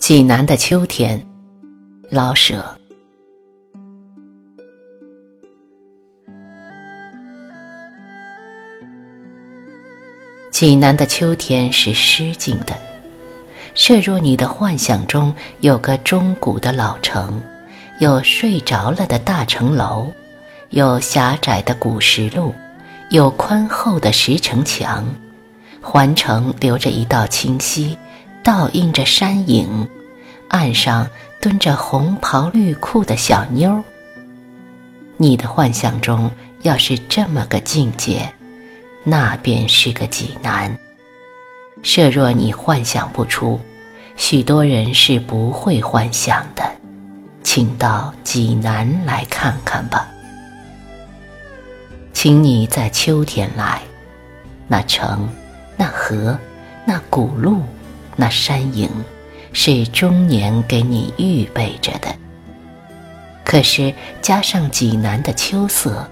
济南的秋天，老舍。济南的秋天是诗境的。设若你的幻想中有个中古的老城，有睡着了的大城楼，有狭窄的古石路，有宽厚的石城墙，环城流着一道清溪。倒映着山影，岸上蹲着红袍绿裤的小妞。你的幻想中要是这么个境界，那便是个济南。设若你幻想不出，许多人是不会幻想的，请到济南来看看吧。请你在秋天来，那城，那河，那古路。那山影，是中年给你预备着的。可是加上济南的秋色，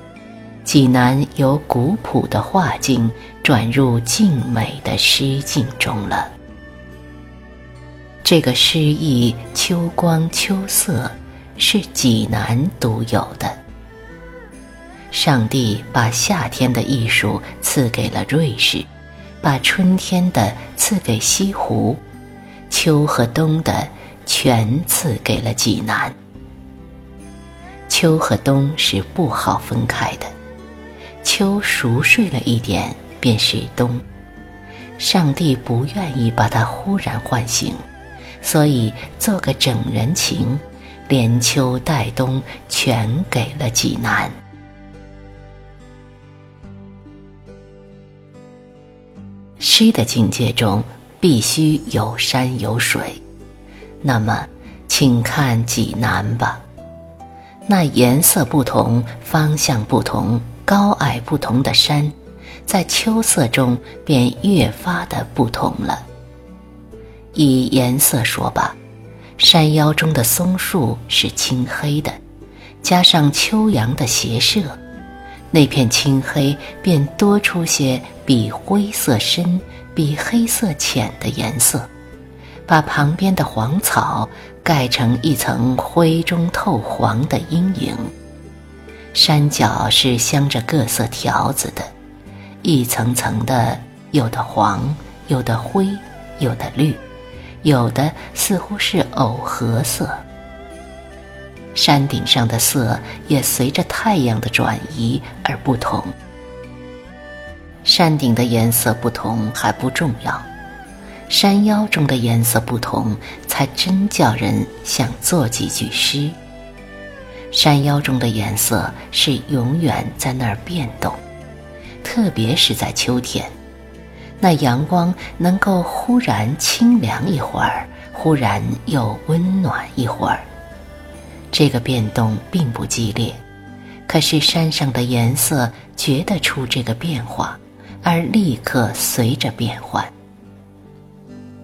济南由古朴的画境转入静美的诗境中了。这个诗意秋光秋色，是济南独有的。上帝把夏天的艺术赐给了瑞士。把春天的赐给西湖，秋和冬的全赐给了济南。秋和冬是不好分开的，秋熟睡了一点便是冬。上帝不愿意把它忽然唤醒，所以做个整人情，连秋带冬全给了济南。诗的境界中必须有山有水，那么，请看济南吧。那颜色不同、方向不同、高矮不同的山，在秋色中便越发的不同了。以颜色说吧，山腰中的松树是青黑的，加上秋阳的斜射。那片青黑便多出些比灰色深、比黑色浅的颜色，把旁边的黄草盖成一层灰中透黄的阴影。山脚是镶着各色条子的，一层层的，有的黄，有的灰，有的绿，有的似乎是藕荷色。山顶上的色也随着太阳的转移而不同。山顶的颜色不同还不重要，山腰中的颜色不同才真叫人想做几句诗。山腰中的颜色是永远在那儿变动，特别是在秋天，那阳光能够忽然清凉一会儿，忽然又温暖一会儿。这个变动并不激烈，可是山上的颜色觉得出这个变化，而立刻随着变换。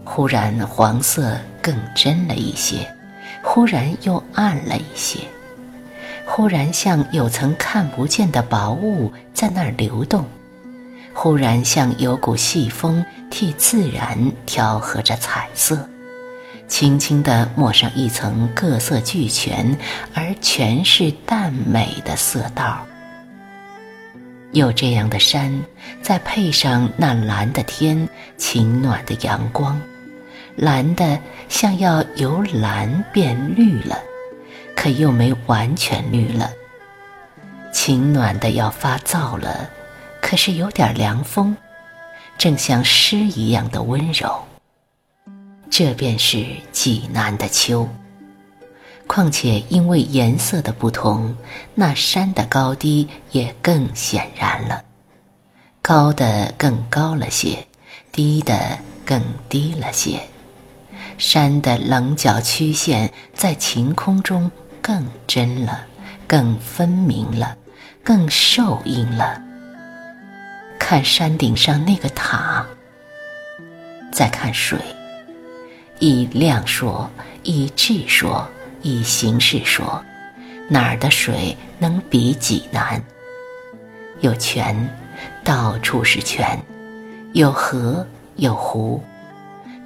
忽然黄色更真了一些，忽然又暗了一些，忽然像有层看不见的薄雾在那儿流动，忽然像有股细风替自然调和着彩色。轻轻地抹上一层各色俱全而全是淡美的色道。有这样的山，再配上那蓝的天、晴暖的阳光，蓝的像要由蓝变绿了，可又没完全绿了；晴暖的要发燥了，可是有点凉风，正像诗一样的温柔。这便是济南的秋。况且因为颜色的不同，那山的高低也更显然了，高的更高了些，低的更低了些。山的棱角曲线在晴空中更真了，更分明了，更受映了。看山顶上那个塔，再看水。以量说，以质说，以形式说，哪儿的水能比济南？有泉，到处是泉；有河，有湖，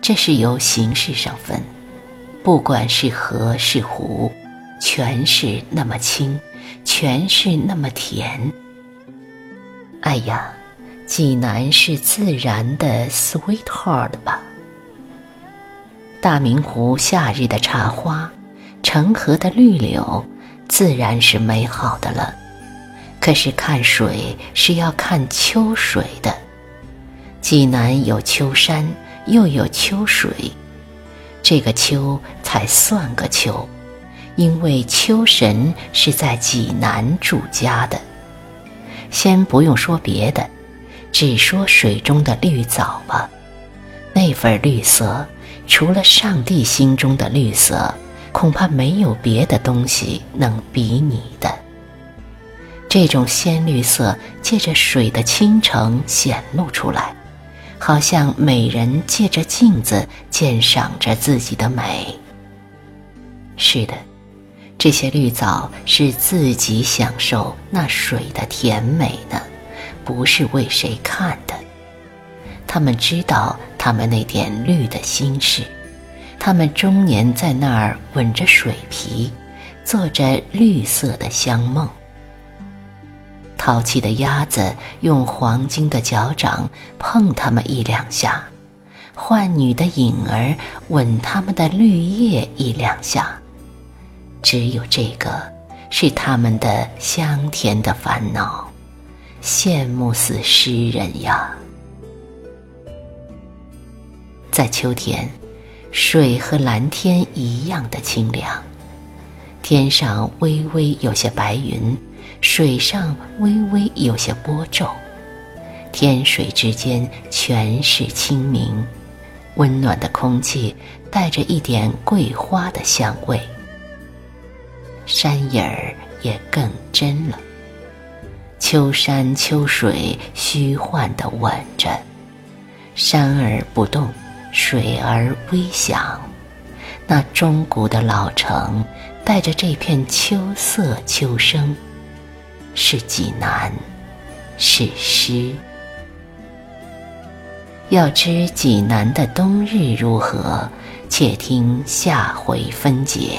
这是由形式上分。不管是河是湖，全是那么清，全是那么甜。哎呀，济南是自然的 sweetheart 吧？大明湖夏日的茶花，澄河的绿柳，自然是美好的了。可是看水是要看秋水的。济南有秋山，又有秋水，这个秋才算个秋，因为秋神是在济南住家的。先不用说别的，只说水中的绿藻吧，那份绿色，除了上帝心中的绿色，恐怕没有别的东西能比拟的。这种鲜绿色借着水的清澄显露出来，好像美人借着镜子鉴赏着自己的美。是的。这些绿藻是自己享受那水的甜美呢，不是为谁看的。他们知道他们那点绿的心事，他们终年在那儿吻着水皮，做着绿色的香梦。淘气的鸭子用黄金的脚掌碰它们一两下，幻女的影儿吻他们的绿叶一两下。只有这个是他们的香甜的烦恼，羡慕死诗人呀！在秋天，水和蓝天一样的清凉，天上微微有些白云，水上微微有些波皱，天水之间全是清明，温暖的空气带着一点桂花的香味。山影儿也更真了，秋山秋水虚幻地吻着，山儿不动，水儿微响，那钟鼓的老城带着这片秋色秋声，是济南，是诗。要知济南的冬日如何，且听下回分解。